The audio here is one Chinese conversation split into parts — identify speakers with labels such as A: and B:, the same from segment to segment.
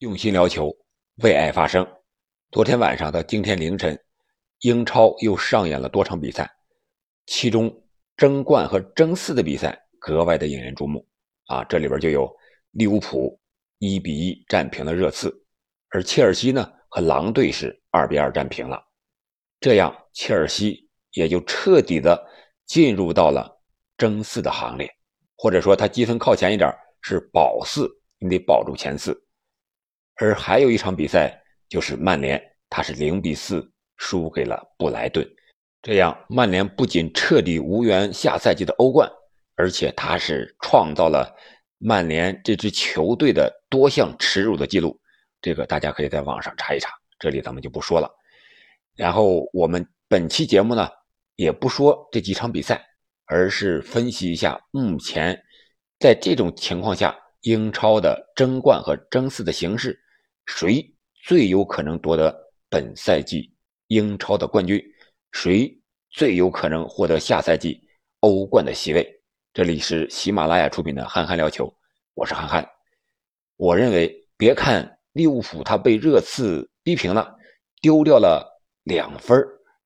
A: 用心聊球，为爱发声。昨天晚上到今天凌晨，英超又上演了多场比赛，其中争冠和争四的比赛格外的引人注目啊！这里边就有利物浦一比一战平了热刺，而切尔西呢和狼队是二比二战平了，这样切尔西也就彻底的进入到了争四的行列，或者说他积分靠前一点是保四，你得保住前四。而还有一场比赛，就是曼联，他是零比四输给了布莱顿，这样曼联不仅彻底无缘下赛季的欧冠，而且他是创造了曼联这支球队的多项耻辱的记录，这个大家可以在网上查一查，这里咱们就不说了。然后我们本期节目呢，也不说这几场比赛，而是分析一下目前在这种情况下，英超的争冠和争四的形势。谁最有可能夺得本赛季英超的冠军？谁最有可能获得下赛季欧冠的席位？这里是喜马拉雅出品的《憨憨聊球》，我是憨憨。我认为，别看利物浦他被热刺逼平了，丢掉了两分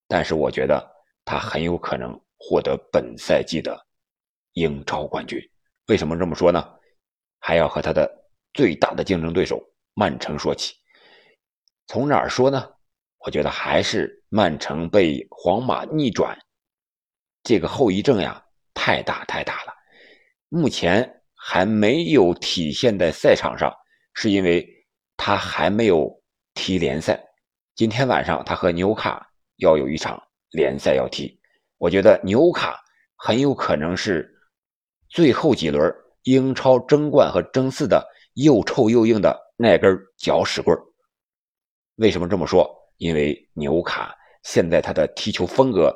A: 但是我觉得他很有可能获得本赛季的英超冠军。为什么这么说呢？还要和他的最大的竞争对手。曼城说起，从哪儿说呢？我觉得还是曼城被皇马逆转，这个后遗症呀太大太大了。目前还没有体现在赛场上，是因为他还没有踢联赛。今天晚上他和纽卡要有一场联赛要踢，我觉得纽卡很有可能是最后几轮英超争冠和争四的又臭又硬的。那根搅屎棍为什么这么说？因为纽卡现在他的踢球风格，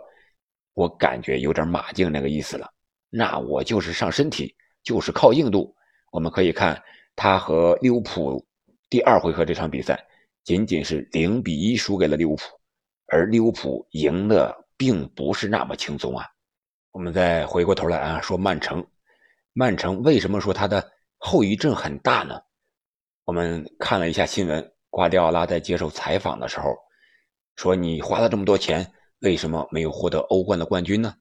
A: 我感觉有点马竞那个意思了。那我就是上身体，就是靠硬度。我们可以看他和利物浦第二回合这场比赛，仅仅是零比一输给了利物浦，而利物浦赢的并不是那么轻松啊。我们再回过头来啊，说曼城，曼城为什么说他的后遗症很大呢？我们看了一下新闻，瓜迪奥拉在接受采访的时候说：“你花了这么多钱，为什么没有获得欧冠的冠军呢？”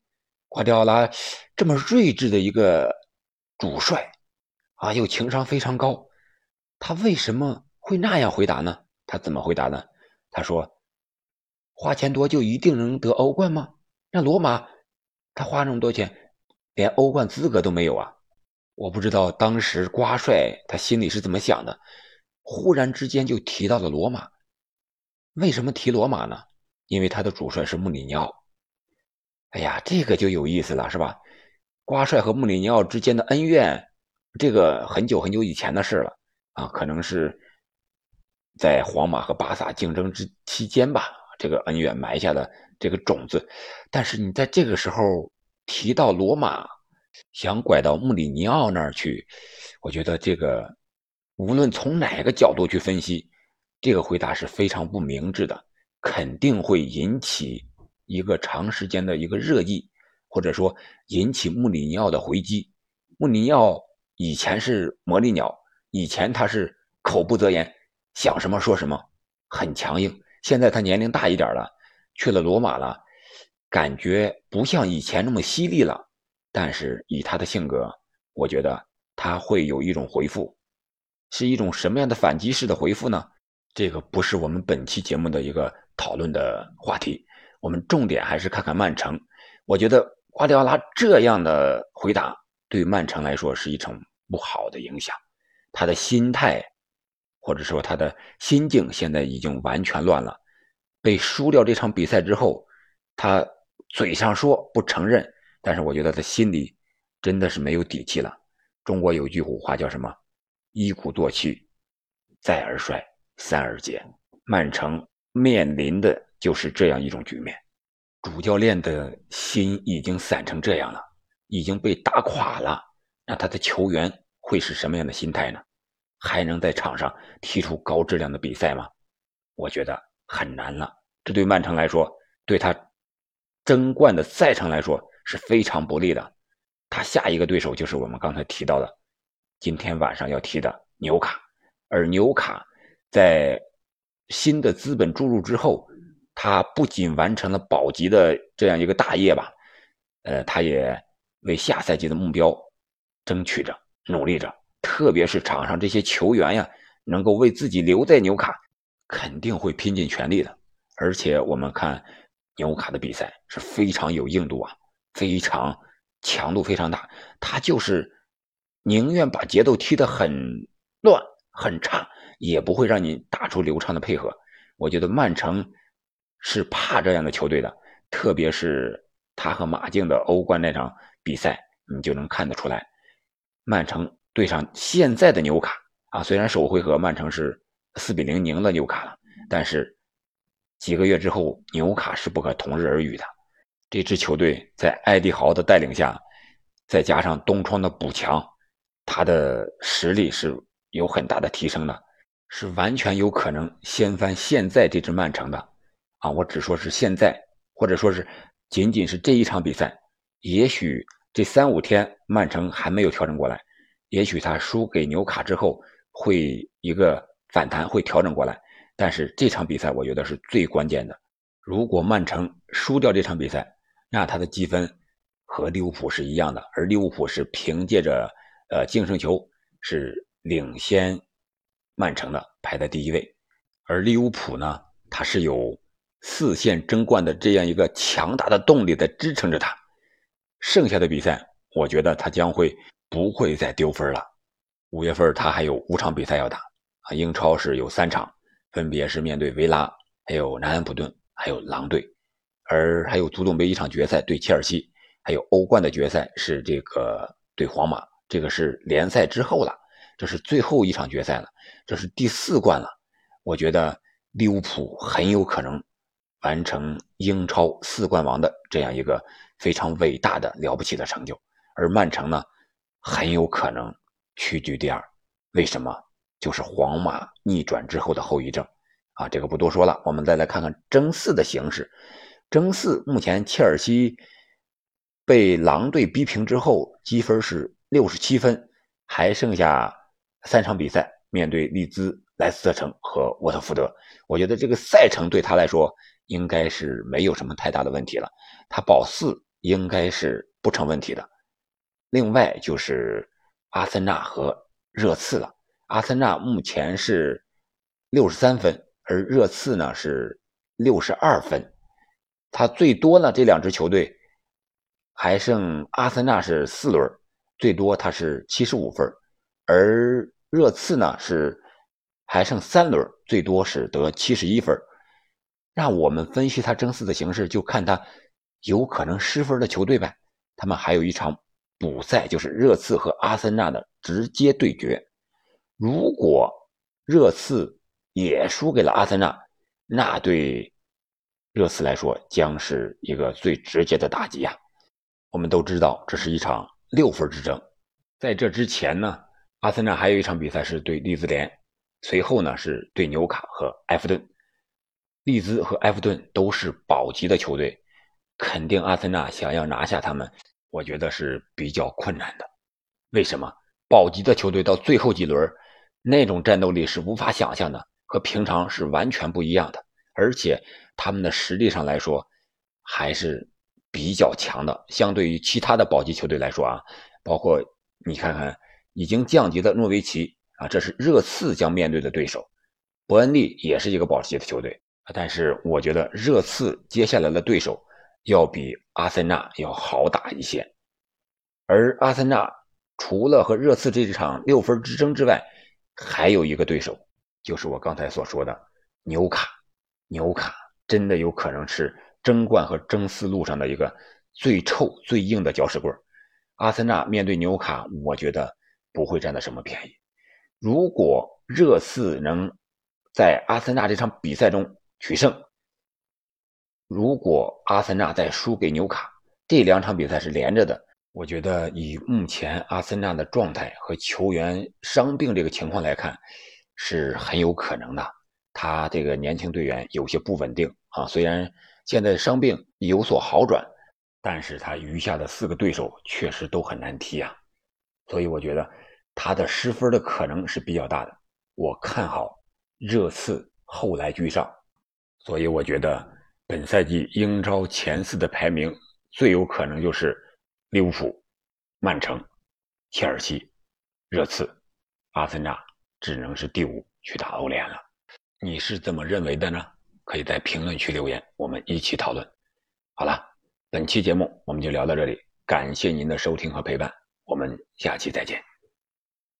A: 瓜迪奥拉这么睿智的一个主帅啊，又情商非常高，他为什么会那样回答呢？他怎么回答呢？他说：“花钱多就一定能得欧冠吗？那罗马他花那么多钱，连欧冠资格都没有啊！”我不知道当时瓜帅他心里是怎么想的，忽然之间就提到了罗马。为什么提罗马呢？因为他的主帅是穆里尼奥。哎呀，这个就有意思了，是吧？瓜帅和穆里尼奥之间的恩怨，这个很久很久以前的事了啊，可能是在皇马和巴萨竞争之期间吧，这个恩怨埋下的这个种子。但是你在这个时候提到罗马。想拐到穆里尼奥那儿去，我觉得这个无论从哪个角度去分析，这个回答是非常不明智的，肯定会引起一个长时间的一个热议，或者说引起穆里尼奥的回击。穆里尼奥以前是魔力鸟，以前他是口不择言，想什么说什么，很强硬。现在他年龄大一点了，去了罗马了，感觉不像以前那么犀利了。但是以他的性格，我觉得他会有一种回复，是一种什么样的反击式的回复呢？这个不是我们本期节目的一个讨论的话题。我们重点还是看看曼城。我觉得瓜迪奥拉这样的回答对曼城来说是一种不好的影响。他的心态，或者说他的心境，现在已经完全乱了。被输掉这场比赛之后，他嘴上说不承认。但是我觉得他心里真的是没有底气了。中国有句古话叫什么？“一鼓作气，再而衰，三而竭。”曼城面临的就是这样一种局面。主教练的心已经散成这样了，已经被打垮了。那他的球员会是什么样的心态呢？还能在场上踢出高质量的比赛吗？我觉得很难了。这对曼城来说，对他争冠的赛程来说。是非常不利的，他下一个对手就是我们刚才提到的，今天晚上要踢的纽卡，而纽卡在新的资本注入之后，他不仅完成了保级的这样一个大业吧，呃，他也为下赛季的目标争取着、努力着。特别是场上这些球员呀，能够为自己留在纽卡，肯定会拼尽全力的。而且我们看纽卡的比赛是非常有硬度啊，非常强度非常大，他就是宁愿把节奏踢得很乱很差。也不会让你打出流畅的配合。我觉得曼城是怕这样的球队的，特别是他和马竞的欧冠那场比赛，你就能看得出来。曼城对上现在的纽卡啊，虽然首回合曼城是四比零赢了纽卡了，但是几个月之后，纽卡是不可同日而语的。这支球队在艾迪豪的带领下，再加上东窗的补强，他的实力是有很大的提升的。是完全有可能掀翻现在这支曼城的，啊，我只说是现在，或者说是仅仅是这一场比赛，也许这三五天曼城还没有调整过来，也许他输给纽卡之后会一个反弹，会调整过来，但是这场比赛我觉得是最关键的，如果曼城输掉这场比赛，那他的积分和利物浦是一样的，而利物浦是凭借着呃净胜球是领先。曼城的排在第一位，而利物浦呢，它是有四线争冠的这样一个强大的动力在支撑着它。剩下的比赛，我觉得他将会不会再丢分了。五月份他还有五场比赛要打啊，英超是有三场，分别是面对维拉、还有南安普顿、还有狼队，而还有足总杯一场决赛对切尔西，还有欧冠的决赛是这个对皇马，这个是联赛之后了。这是最后一场决赛了，这是第四冠了。我觉得利物浦很有可能完成英超四冠王的这样一个非常伟大的了不起的成就，而曼城呢，很有可能屈居第二。为什么？就是皇马逆转之后的后遗症啊！这个不多说了，我们再来看看争四的形势。争四目前切尔西被狼队逼平之后，积分是六十七分，还剩下。三场比赛面对利兹、莱斯特城和沃特福德，我觉得这个赛程对他来说应该是没有什么太大的问题了，他保四应该是不成问题的。另外就是阿森纳和热刺了，阿森纳目前是六十三分，而热刺呢是六十二分，他最多呢这两支球队还剩阿森纳是四轮，最多他是七十五分，而。热刺呢是还剩三轮，最多是得七十一分。让我们分析他争四的形势，就看他有可能失分的球队呗。他们还有一场补赛，就是热刺和阿森纳的直接对决。如果热刺也输给了阿森纳，那对热刺来说将是一个最直接的打击呀。我们都知道，这是一场六分之争。在这之前呢？阿森纳还有一场比赛是对利兹联，随后呢是对纽卡和埃弗顿。利兹和埃弗顿都是保级的球队，肯定阿森纳想要拿下他们，我觉得是比较困难的。为什么？保级的球队到最后几轮，那种战斗力是无法想象的，和平常是完全不一样的。而且他们的实力上来说，还是比较强的。相对于其他的保级球队来说啊，包括你看看。已经降级的诺维奇啊，这是热刺将面对的对手。伯恩利也是一个保级的球队，但是我觉得热刺接下来的对手要比阿森纳要好打一些。而阿森纳除了和热刺这场六分之争之外，还有一个对手，就是我刚才所说的纽卡。纽卡真的有可能是争冠和争四路上的一个最臭、最硬的搅屎棍。阿森纳面对纽卡，我觉得。不会占到什么便宜。如果热刺能在阿森纳这场比赛中取胜，如果阿森纳再输给纽卡，这两场比赛是连着的。我觉得以目前阿森纳的状态和球员伤病这个情况来看，是很有可能的。他这个年轻队员有些不稳定啊，虽然现在伤病有所好转，但是他余下的四个对手确实都很难踢啊。所以我觉得。他的失分的可能是比较大的，我看好热刺后来居上，所以我觉得本赛季英超前四的排名最有可能就是利物浦、曼城、切尔西、热刺，阿森纳只能是第五去打欧联了。你是怎么认为的呢？可以在评论区留言，我们一起讨论。好了，本期节目我们就聊到这里，感谢您的收听和陪伴，我们下期再见。